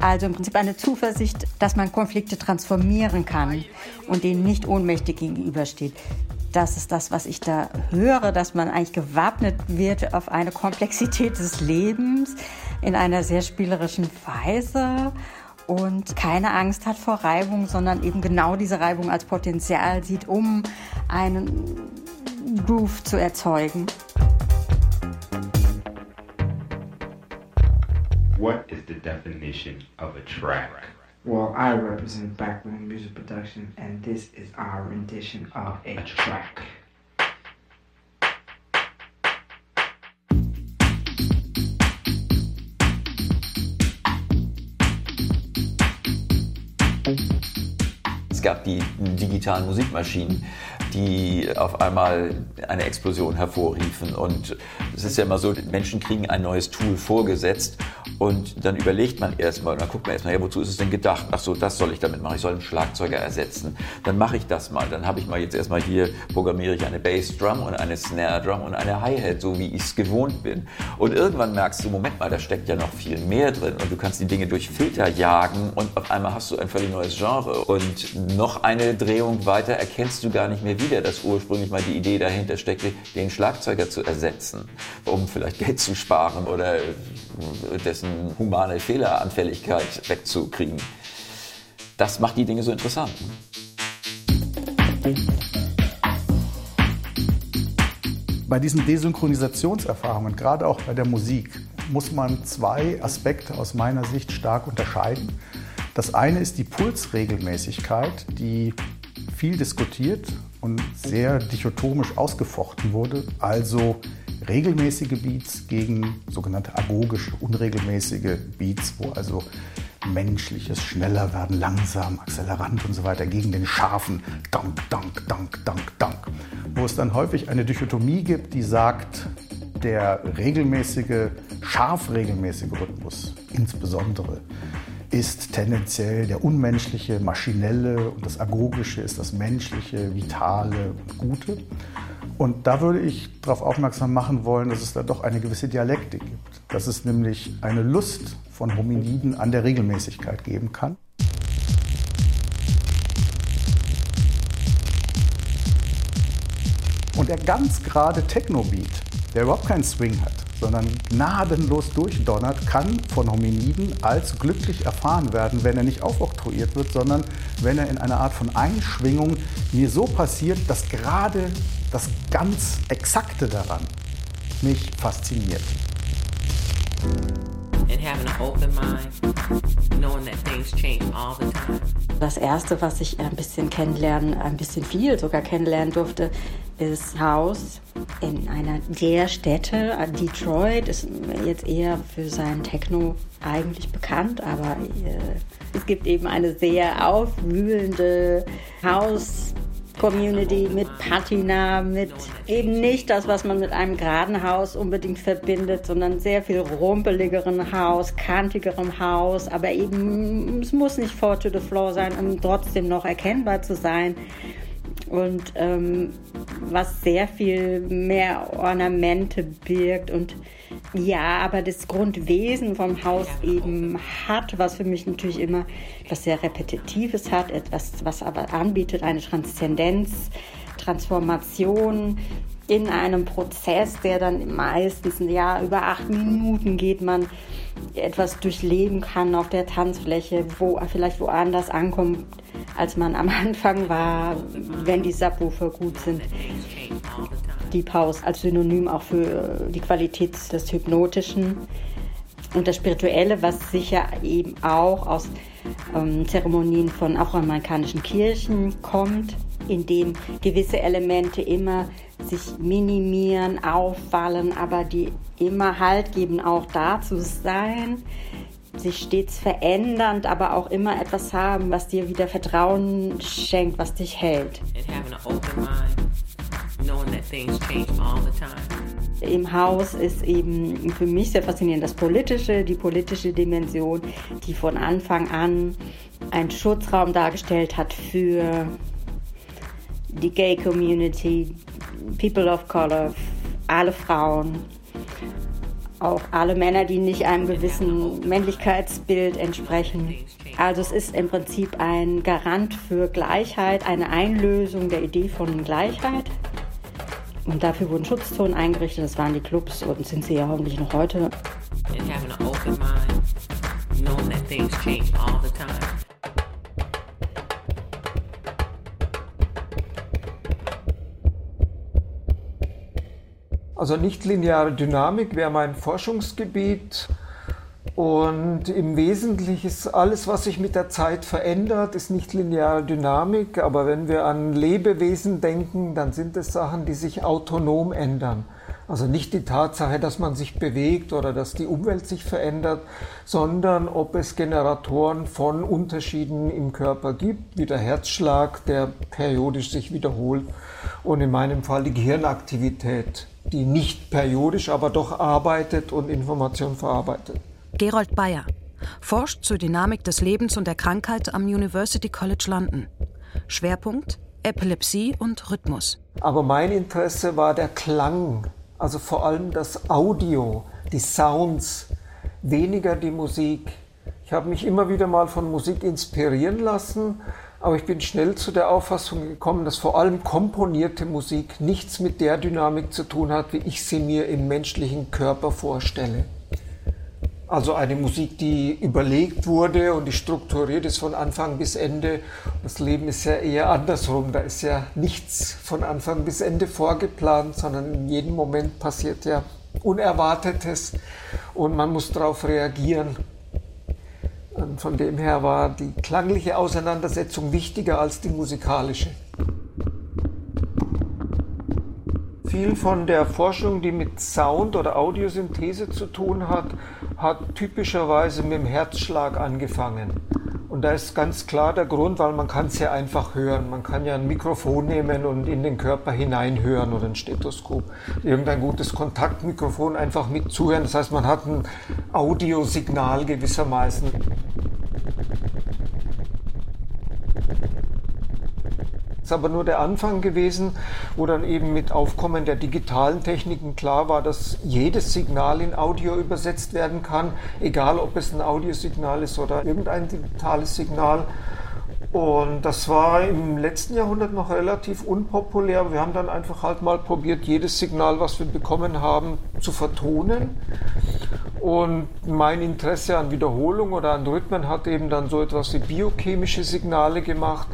S7: Also im Prinzip eine Zuversicht, dass man Konflikte transformieren kann und denen nicht ohnmächtig gegenübersteht. Das ist das, was ich da höre, dass man eigentlich gewappnet wird auf eine Komplexität des Lebens in einer sehr spielerischen Weise und keine Angst hat vor Reibung, sondern eben genau diese Reibung als Potenzial sieht, um einen Groove zu erzeugen.
S9: What is the definition of a track?
S10: Well, I represent Backroom Music Production, and this is our rendition of a track.
S2: Es gab die digitalen Musikmaschinen, die auf einmal eine Explosion hervorriefen. Und es ist ja immer so, Menschen kriegen ein neues Tool vorgesetzt und dann überlegt man erstmal, dann guckt man erstmal, ja, wozu ist es denn gedacht? Ach so, das soll ich damit machen. Ich soll einen Schlagzeuger ersetzen. Dann mache ich das mal. Dann habe ich mal jetzt erstmal hier, programmiere ich eine Bassdrum und eine Snare Drum und eine Hi-Hat, so wie ich es gewohnt bin. Und irgendwann merkst du, Moment mal, da steckt ja noch viel mehr drin und du kannst die Dinge durch Filter jagen und auf einmal hast du ein völlig neues Genre. Und noch eine Drehung weiter erkennst du gar nicht mehr wieder, dass ursprünglich mal die Idee dahinter steckte, den Schlagzeuger zu ersetzen, um vielleicht Geld zu sparen oder dessen humane Fehleranfälligkeit wegzukriegen. Das macht die Dinge so interessant.
S4: Bei diesen Desynchronisationserfahrungen, gerade auch bei der Musik, muss man zwei Aspekte aus meiner Sicht stark unterscheiden. Das eine ist die Pulsregelmäßigkeit, die viel diskutiert und sehr dichotomisch ausgefochten wurde. Also regelmäßige Beats gegen sogenannte agogische, unregelmäßige Beats, wo also menschliches schneller werden, langsam, akzelerant und so weiter gegen den scharfen Dank, Dank, Dank, Dank, Dank. Wo es dann häufig eine Dichotomie gibt, die sagt, der regelmäßige, scharf regelmäßige Rhythmus insbesondere ist tendenziell der unmenschliche, maschinelle und das agogische ist das menschliche, vitale gute. Und da würde ich darauf aufmerksam machen wollen, dass es da doch eine gewisse Dialektik gibt. Dass es nämlich eine Lust von Hominiden an der Regelmäßigkeit geben kann. Und der ganz gerade Techno-Beat, der überhaupt keinen Swing hat, sondern gnadenlos durchdonnert, kann von Hominiden als glücklich erfahren werden, wenn er nicht aufoktroyiert wird, sondern wenn er in einer Art von Einschwingung mir so passiert, dass gerade das ganz Exakte daran mich fasziniert.
S7: Das erste, was ich ein bisschen kennenlernen, ein bisschen viel sogar kennenlernen durfte, ist Haus in einer der Städte. Detroit ist jetzt eher für sein Techno eigentlich bekannt, aber äh, es gibt eben eine sehr aufwühlende Haus- Community, mit Patina, mit eben nicht das, was man mit einem geraden Haus unbedingt verbindet, sondern sehr viel rumpeligeren Haus, kantigerem Haus, aber eben, es muss nicht four to the floor sein, um trotzdem noch erkennbar zu sein. Und ähm, was sehr viel mehr Ornamente birgt und ja, aber das Grundwesen vom Haus eben hat, was für mich natürlich immer etwas sehr Repetitives hat, etwas, was aber anbietet, eine Transzendenz, Transformation in einem Prozess, der dann meistens ja, über acht Minuten geht, man etwas durchleben kann auf der Tanzfläche, wo vielleicht woanders ankommt, als man am Anfang war, wenn die Subwoofer gut sind. Deep House als Synonym auch für die Qualität des Hypnotischen und das Spirituelle, was sicher eben auch aus ähm, Zeremonien von afroamerikanischen Kirchen kommt, in dem gewisse Elemente immer sich minimieren, auffallen, aber die immer Halt geben, auch da zu sein, sich stets verändernd, aber auch immer etwas haben, was dir wieder Vertrauen schenkt, was dich hält. Im Haus ist eben für mich sehr faszinierend das Politische, die politische Dimension, die von Anfang an einen Schutzraum dargestellt hat für die Gay Community, People of Color, alle Frauen, auch alle Männer, die nicht einem gewissen Männlichkeitsbild entsprechen. Also es ist im Prinzip ein Garant für Gleichheit, eine Einlösung der Idee von Gleichheit. Und dafür wurden Schutzzonen eingerichtet, das waren die Clubs und sind sie ja hoffentlich noch heute.
S11: Also nichtlineare Dynamik wäre mein Forschungsgebiet. Und im Wesentlichen ist alles, was sich mit der Zeit verändert, ist nicht lineare Dynamik. Aber wenn wir an Lebewesen denken, dann sind es Sachen, die sich autonom ändern. Also nicht die Tatsache, dass man sich bewegt oder dass die Umwelt sich verändert, sondern ob es Generatoren von Unterschieden im Körper gibt, wie der Herzschlag, der periodisch sich wiederholt und in meinem Fall die Gehirnaktivität, die nicht periodisch, aber doch arbeitet und Information verarbeitet.
S3: Gerold Bayer forscht zur Dynamik des Lebens und der Krankheit am University College London. Schwerpunkt Epilepsie und Rhythmus.
S11: Aber mein Interesse war der Klang also vor allem das Audio, die Sounds, weniger die Musik. Ich habe mich immer wieder mal von Musik inspirieren lassen, aber ich bin schnell zu der Auffassung gekommen, dass vor allem komponierte Musik nichts mit der Dynamik zu tun hat, wie ich sie mir im menschlichen Körper vorstelle. Also eine Musik, die überlegt wurde und die strukturiert ist von Anfang bis Ende. Das Leben ist ja eher andersrum. Da ist ja nichts von Anfang bis Ende vorgeplant, sondern in jedem Moment passiert ja Unerwartetes und man muss darauf reagieren. Und von dem her war die klangliche Auseinandersetzung wichtiger als die musikalische. Viel von der Forschung, die mit Sound oder Audiosynthese zu tun hat, hat typischerweise mit dem Herzschlag angefangen. Und da ist ganz klar der Grund, weil man kann es ja einfach hören. Man kann ja ein Mikrofon nehmen und in den Körper hineinhören oder ein Stethoskop. Irgendein gutes Kontaktmikrofon einfach mit zuhören. Das heißt, man hat ein Audiosignal gewissermaßen. Ist aber nur der Anfang gewesen, wo dann eben mit Aufkommen der digitalen Techniken klar war, dass jedes Signal in Audio übersetzt werden kann, egal ob es ein Audiosignal ist oder irgendein digitales Signal. Und das war im letzten Jahrhundert noch relativ unpopulär. Wir haben dann einfach halt mal probiert, jedes Signal, was wir bekommen haben, zu vertonen. Und mein Interesse an Wiederholung oder an Rhythmen hat eben dann so etwas wie biochemische Signale gemacht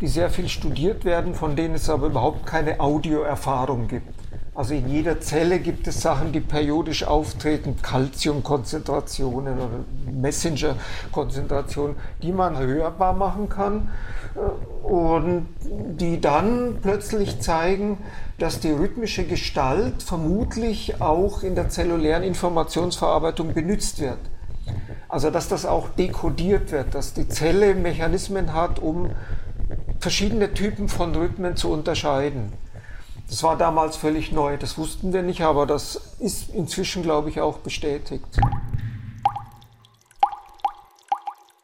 S11: die sehr viel studiert werden, von denen es aber überhaupt keine Audioerfahrung gibt. Also in jeder Zelle gibt es Sachen, die periodisch auftreten, Calciumkonzentrationen oder Messenger-Konzentrationen, die man hörbar machen kann äh, und die dann plötzlich zeigen, dass die rhythmische Gestalt vermutlich auch in der zellulären Informationsverarbeitung benutzt wird. Also dass das auch dekodiert wird, dass die Zelle Mechanismen hat, um verschiedene Typen von Rhythmen zu unterscheiden. Das war damals völlig neu, das wussten wir nicht, aber das ist inzwischen, glaube ich, auch bestätigt.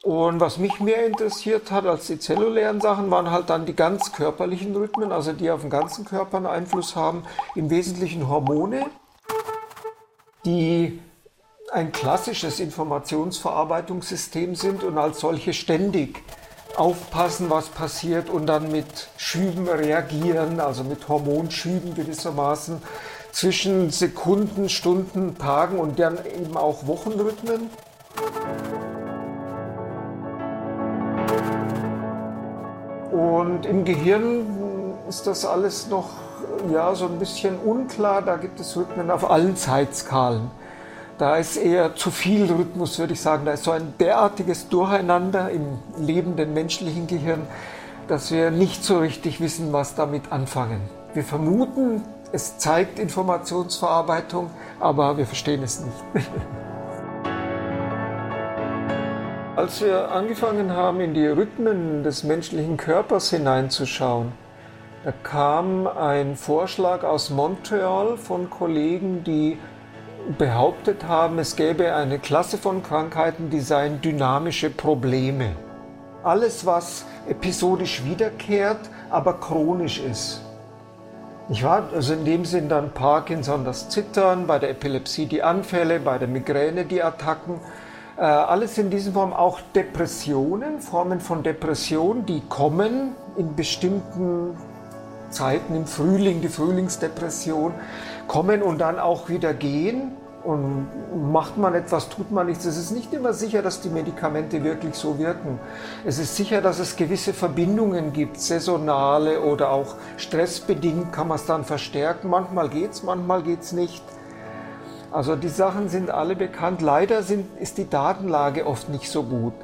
S11: Und was mich mehr interessiert hat als die zellulären Sachen, waren halt dann die ganz körperlichen Rhythmen, also die auf den ganzen Körper einen Einfluss haben, im Wesentlichen Hormone, die ein klassisches Informationsverarbeitungssystem sind und als solche ständig aufpassen, was passiert und dann mit Schüben reagieren, also mit Hormonschüben gewissermaßen zwischen Sekunden, Stunden, Tagen und dann eben auch Wochenrhythmen. Und im Gehirn ist das alles noch ja, so ein bisschen unklar. Da gibt es Rhythmen auf allen Zeitskalen. Da ist eher zu viel Rhythmus, würde ich sagen. Da ist so ein derartiges Durcheinander im lebenden menschlichen Gehirn, dass wir nicht so richtig wissen, was damit anfangen. Wir vermuten, es zeigt Informationsverarbeitung, aber wir verstehen es nicht. Als wir angefangen haben, in die Rhythmen des menschlichen Körpers hineinzuschauen, da kam ein Vorschlag aus Montreal von Kollegen, die behauptet haben, es gäbe eine Klasse von Krankheiten, die seien dynamische Probleme. Alles, was episodisch wiederkehrt, aber chronisch ist. Ich war also in dem Sinn dann Parkinson das Zittern, bei der Epilepsie die Anfälle, bei der Migräne die Attacken. Äh, alles in diesem Form auch Depressionen, Formen von Depression, die kommen in bestimmten Zeiten im Frühling, die Frühlingsdepression, kommen und dann auch wieder gehen. Und macht man etwas, tut man nichts. Es ist nicht immer sicher, dass die Medikamente wirklich so wirken. Es ist sicher, dass es gewisse Verbindungen gibt, saisonale oder auch stressbedingt kann man es dann verstärken. Manchmal geht es, manchmal geht es nicht. Also die Sachen sind alle bekannt. Leider sind, ist die Datenlage oft nicht so gut.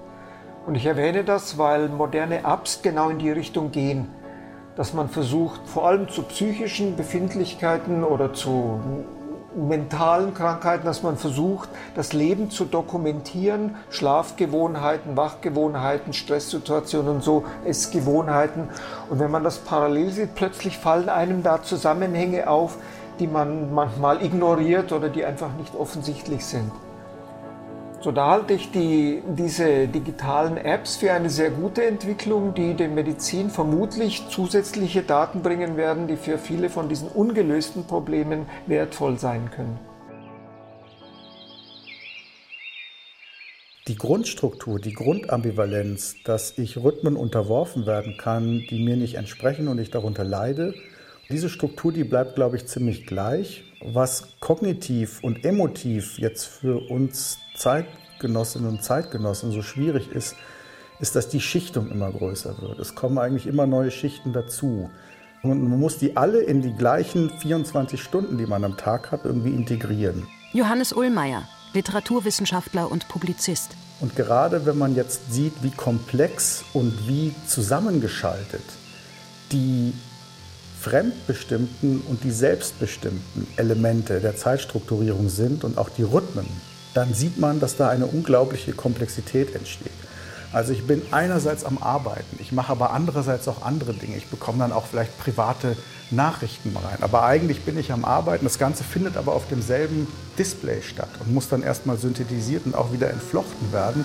S11: Und ich erwähne das, weil moderne Apps genau in die Richtung gehen dass man versucht, vor allem zu psychischen Befindlichkeiten oder zu mentalen Krankheiten, dass man versucht, das Leben zu dokumentieren, Schlafgewohnheiten, Wachgewohnheiten, Stresssituationen und so, Essgewohnheiten. Und wenn man das parallel sieht, plötzlich fallen einem da Zusammenhänge auf, die man manchmal ignoriert oder die einfach nicht offensichtlich sind. So, da halte ich die, diese digitalen Apps für eine sehr gute Entwicklung, die der Medizin vermutlich zusätzliche Daten bringen werden, die für viele von diesen ungelösten Problemen wertvoll sein können.
S4: Die Grundstruktur, die Grundambivalenz, dass ich Rhythmen unterworfen werden kann, die mir nicht entsprechen und ich darunter leide, diese Struktur, die bleibt, glaube ich, ziemlich gleich. Was kognitiv und emotiv jetzt für uns Zeitgenossinnen und Zeitgenossen so schwierig ist, ist, dass die Schichtung immer größer wird. Es kommen eigentlich immer neue Schichten dazu. Und man muss die alle in die gleichen 24 Stunden, die man am Tag hat, irgendwie integrieren.
S3: Johannes Ullmeier, Literaturwissenschaftler und Publizist.
S4: Und gerade wenn man jetzt sieht, wie komplex und wie zusammengeschaltet die fremdbestimmten und die selbstbestimmten Elemente der Zeitstrukturierung sind und auch die Rhythmen, dann sieht man, dass da eine unglaubliche Komplexität entsteht. Also ich bin einerseits am Arbeiten, ich mache aber andererseits auch andere Dinge. Ich bekomme dann auch vielleicht private Nachrichten rein. Aber eigentlich bin ich am Arbeiten. Das Ganze findet aber auf demselben Display statt und muss dann erstmal synthetisiert und auch wieder entflochten werden.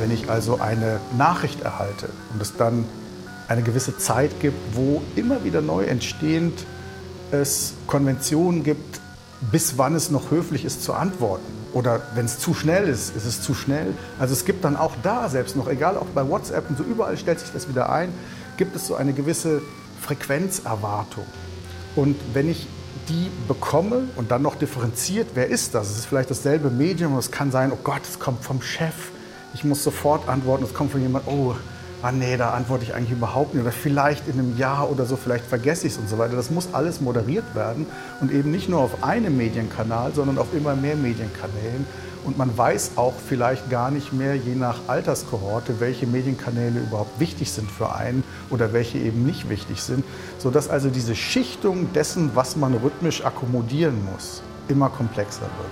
S4: Wenn ich also eine Nachricht erhalte und es dann eine gewisse Zeit gibt, wo immer wieder neu entstehend es Konventionen gibt, bis wann es noch höflich ist zu antworten. Oder wenn es zu schnell ist, ist es zu schnell. Also es gibt dann auch da selbst noch, egal auch bei WhatsApp und so überall stellt sich das wieder ein, gibt es so eine gewisse Frequenzerwartung. Und wenn ich die bekomme und dann noch differenziert, wer ist das? Es ist vielleicht dasselbe Medium, es kann sein, oh Gott, es kommt vom Chef. Ich muss sofort antworten, es kommt von jemandem, oh, ah nee, da antworte ich eigentlich überhaupt nicht. Oder vielleicht in einem Jahr oder so, vielleicht vergesse ich es und so weiter. Das muss alles moderiert werden und eben nicht nur auf einem Medienkanal, sondern auf immer mehr Medienkanälen. Und man weiß auch vielleicht gar nicht mehr, je nach Alterskohorte, welche Medienkanäle überhaupt wichtig sind für einen oder welche eben nicht wichtig sind. Sodass also diese Schichtung dessen, was man rhythmisch akkommodieren muss, immer komplexer wird.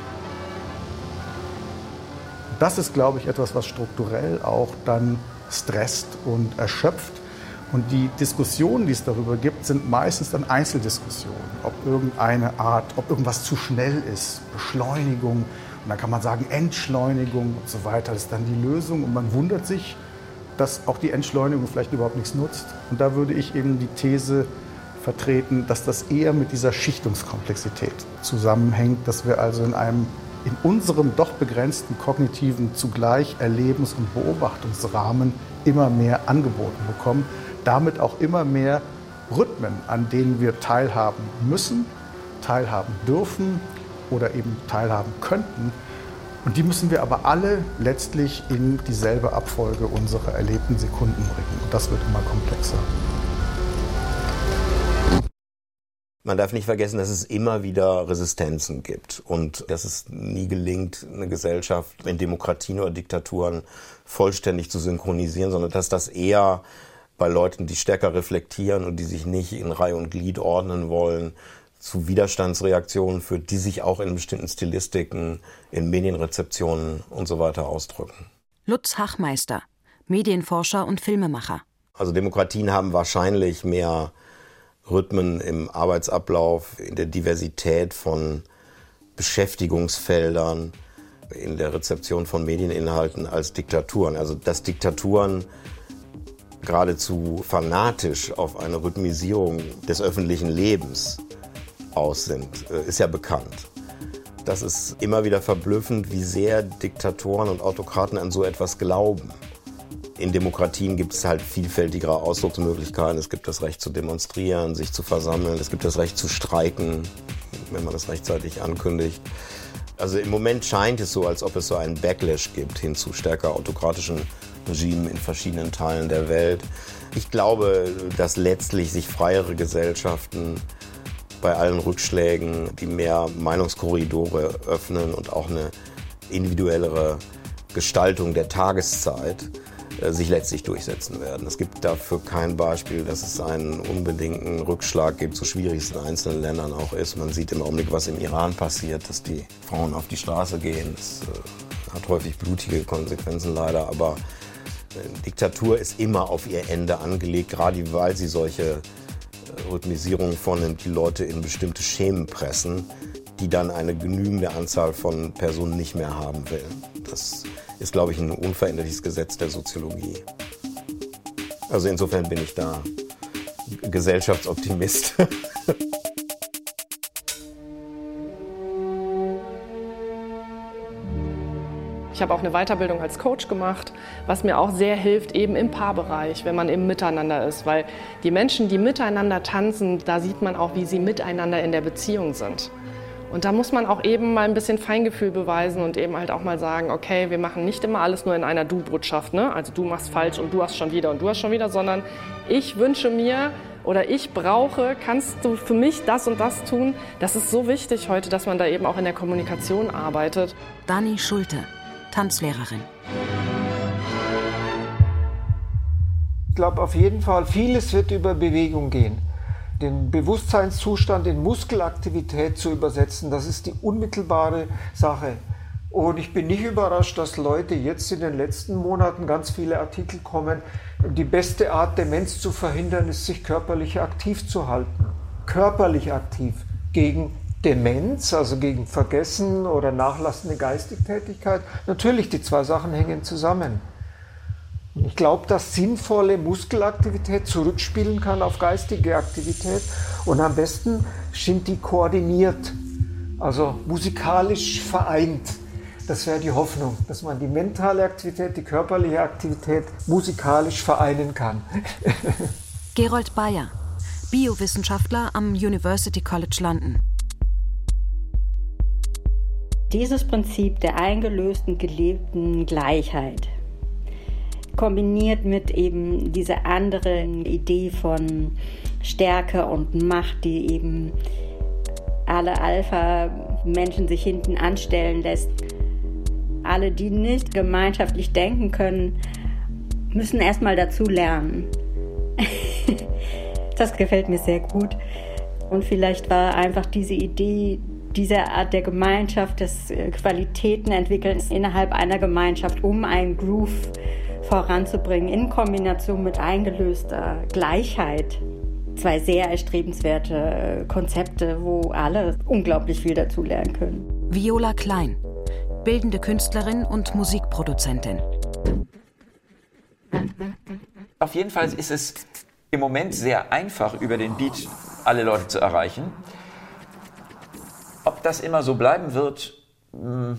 S4: Das ist, glaube ich, etwas, was strukturell auch dann stresst und erschöpft. Und die Diskussionen, die es darüber gibt, sind meistens dann Einzeldiskussionen. Ob irgendeine Art, ob irgendwas zu schnell ist, Beschleunigung. Und dann kann man sagen Entschleunigung und so weiter. Das ist dann die Lösung. Und man wundert sich, dass auch die Entschleunigung vielleicht überhaupt nichts nutzt. Und da würde ich eben die These vertreten, dass das eher mit dieser Schichtungskomplexität zusammenhängt, dass wir also in einem in unserem doch begrenzten kognitiven zugleich Erlebens- und Beobachtungsrahmen immer mehr angeboten bekommen, damit auch immer mehr Rhythmen, an denen wir teilhaben müssen, teilhaben dürfen oder eben teilhaben könnten. Und die müssen wir aber alle letztlich in dieselbe Abfolge unserer erlebten Sekunden bringen. Und das wird immer komplexer.
S1: Man darf nicht vergessen, dass es immer wieder Resistenzen gibt und dass es nie gelingt, eine Gesellschaft in Demokratien oder Diktaturen vollständig zu synchronisieren, sondern dass das eher bei Leuten, die stärker reflektieren und die sich nicht in Reihe und Glied ordnen wollen, zu Widerstandsreaktionen führt, die sich auch in bestimmten Stilistiken, in Medienrezeptionen und so weiter ausdrücken.
S3: Lutz Hachmeister, Medienforscher und Filmemacher.
S1: Also Demokratien haben wahrscheinlich mehr Rhythmen im Arbeitsablauf, in der Diversität von Beschäftigungsfeldern, in der Rezeption von Medieninhalten als Diktaturen. Also dass Diktaturen geradezu fanatisch auf eine Rhythmisierung des öffentlichen Lebens aus sind, äh, ist ja bekannt. Das ist immer wieder verblüffend, wie sehr Diktatoren und Autokraten an so etwas glauben. In Demokratien gibt es halt vielfältigere Ausdrucksmöglichkeiten. Es gibt das Recht zu demonstrieren, sich zu versammeln. Es gibt das Recht zu streiken, wenn man das rechtzeitig ankündigt. Also im Moment scheint es so, als ob es so einen Backlash gibt hin zu stärker autokratischen Regimen in verschiedenen Teilen der Welt. Ich glaube, dass letztlich sich freiere Gesellschaften bei allen Rückschlägen, die mehr Meinungskorridore öffnen und auch eine individuellere Gestaltung der Tageszeit, sich letztlich durchsetzen werden. Es gibt dafür kein Beispiel, dass es einen unbedingten Rückschlag gibt, so schwierig es in einzelnen Ländern auch ist. Man sieht im Augenblick, was im Iran passiert, dass die Frauen auf die Straße gehen. Das äh, hat häufig blutige Konsequenzen leider, aber äh, Diktatur ist immer auf ihr Ende angelegt, gerade weil sie solche Rhythmisierungen vornimmt, die Leute in bestimmte Schemen pressen, die dann eine genügende Anzahl von Personen nicht mehr haben will. Das ist, glaube ich, ein unveränderliches Gesetz der Soziologie. Also insofern bin ich da Gesellschaftsoptimist.
S5: Ich habe auch eine Weiterbildung als Coach gemacht, was mir auch sehr hilft, eben im Paarbereich, wenn man eben miteinander ist. Weil die Menschen, die miteinander tanzen, da sieht man auch, wie sie miteinander in der Beziehung sind. Und da muss man auch eben mal ein bisschen Feingefühl beweisen und eben halt auch mal sagen, okay, wir machen nicht immer alles nur in einer Du-Botschaft, ne? Also du machst falsch und du hast schon wieder und du hast schon wieder, sondern ich wünsche mir oder ich brauche, kannst du für mich das und das tun? Das ist so wichtig heute, dass man da eben auch in der Kommunikation arbeitet.
S3: Dani Schulte, Tanzlehrerin.
S11: Ich glaube auf jeden Fall, vieles wird über Bewegung gehen den Bewusstseinszustand in Muskelaktivität zu übersetzen, das ist die unmittelbare Sache. Und ich bin nicht überrascht, dass Leute jetzt in den letzten Monaten ganz viele Artikel kommen. Die beste Art, Demenz zu verhindern, ist, sich körperlich aktiv zu halten. Körperlich aktiv gegen Demenz, also gegen Vergessen oder nachlassende Geistigtätigkeit. Natürlich, die zwei Sachen hängen zusammen. Ich glaube, dass sinnvolle Muskelaktivität zurückspielen kann auf geistige Aktivität und am besten sind die koordiniert, also musikalisch vereint. Das wäre die Hoffnung, dass man die mentale Aktivität, die körperliche Aktivität musikalisch vereinen kann.
S3: Gerold Bayer, Biowissenschaftler am University College London.
S7: Dieses Prinzip der eingelösten gelebten Gleichheit kombiniert mit eben dieser anderen Idee von Stärke und Macht, die eben alle Alpha-Menschen sich hinten anstellen lässt. Alle, die nicht gemeinschaftlich denken können, müssen erstmal dazu lernen. das gefällt mir sehr gut. Und vielleicht war einfach diese Idee, diese Art der Gemeinschaft, des Qualitäten entwickeln innerhalb einer Gemeinschaft, um einen Groove voranzubringen in Kombination mit eingelöster Gleichheit. Zwei sehr erstrebenswerte äh, Konzepte, wo alle unglaublich viel dazu lernen können.
S3: Viola Klein, bildende Künstlerin und Musikproduzentin.
S2: Auf jeden Fall ist es im Moment sehr einfach, über den Beat alle Leute zu erreichen. Ob das immer so bleiben wird, hm,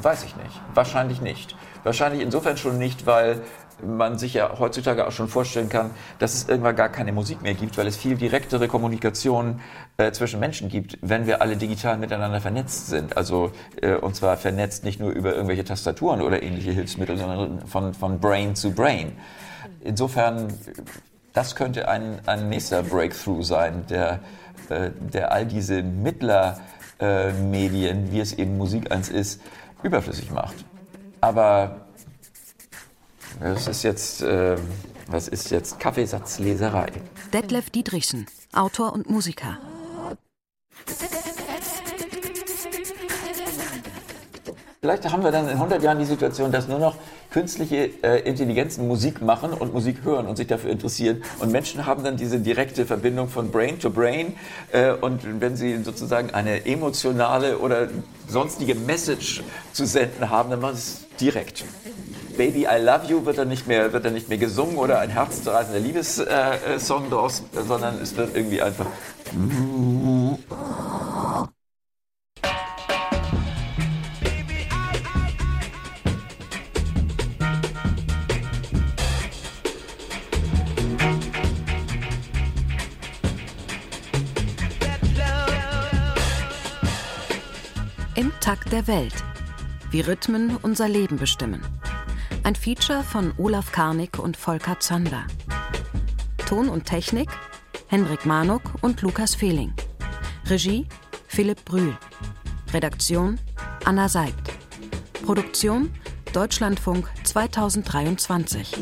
S2: weiß ich nicht. Wahrscheinlich nicht. Wahrscheinlich insofern schon nicht, weil man sich ja heutzutage auch schon vorstellen kann, dass es irgendwann gar keine Musik mehr gibt, weil es viel direktere Kommunikation äh, zwischen Menschen gibt, wenn wir alle digital miteinander vernetzt sind. Also äh, und zwar vernetzt nicht nur über irgendwelche Tastaturen oder ähnliche Hilfsmittel, sondern von, von Brain zu Brain. Insofern, das könnte ein, ein nächster Breakthrough sein, der, äh, der all diese Mittlermedien, wie es eben Musik eins ist, überflüssig macht. Aber das ist jetzt, äh, was ist jetzt Kaffeesatzleserei?
S3: Detlef Dietrichsen, Autor und Musiker.
S2: Vielleicht haben wir dann in 100 Jahren die Situation, dass nur noch künstliche äh, Intelligenzen Musik machen und Musik hören und sich dafür interessieren. Und Menschen haben dann diese direkte Verbindung von Brain to Brain. Äh, und wenn sie sozusagen eine emotionale oder sonstige Message zu senden haben, dann machen sie es direkt. Baby, I love you wird dann nicht mehr, wird dann nicht mehr gesungen oder ein herzzerreißender Liebessong äh, draus, sondern es wird irgendwie einfach.
S3: Im Takt der Welt. Wie Rhythmen unser Leben bestimmen. Ein Feature von Olaf Karnig und Volker Zander. Ton und Technik Hendrik Manuk und Lukas Fehling. Regie Philipp Brühl. Redaktion Anna Seibt. Produktion Deutschlandfunk 2023.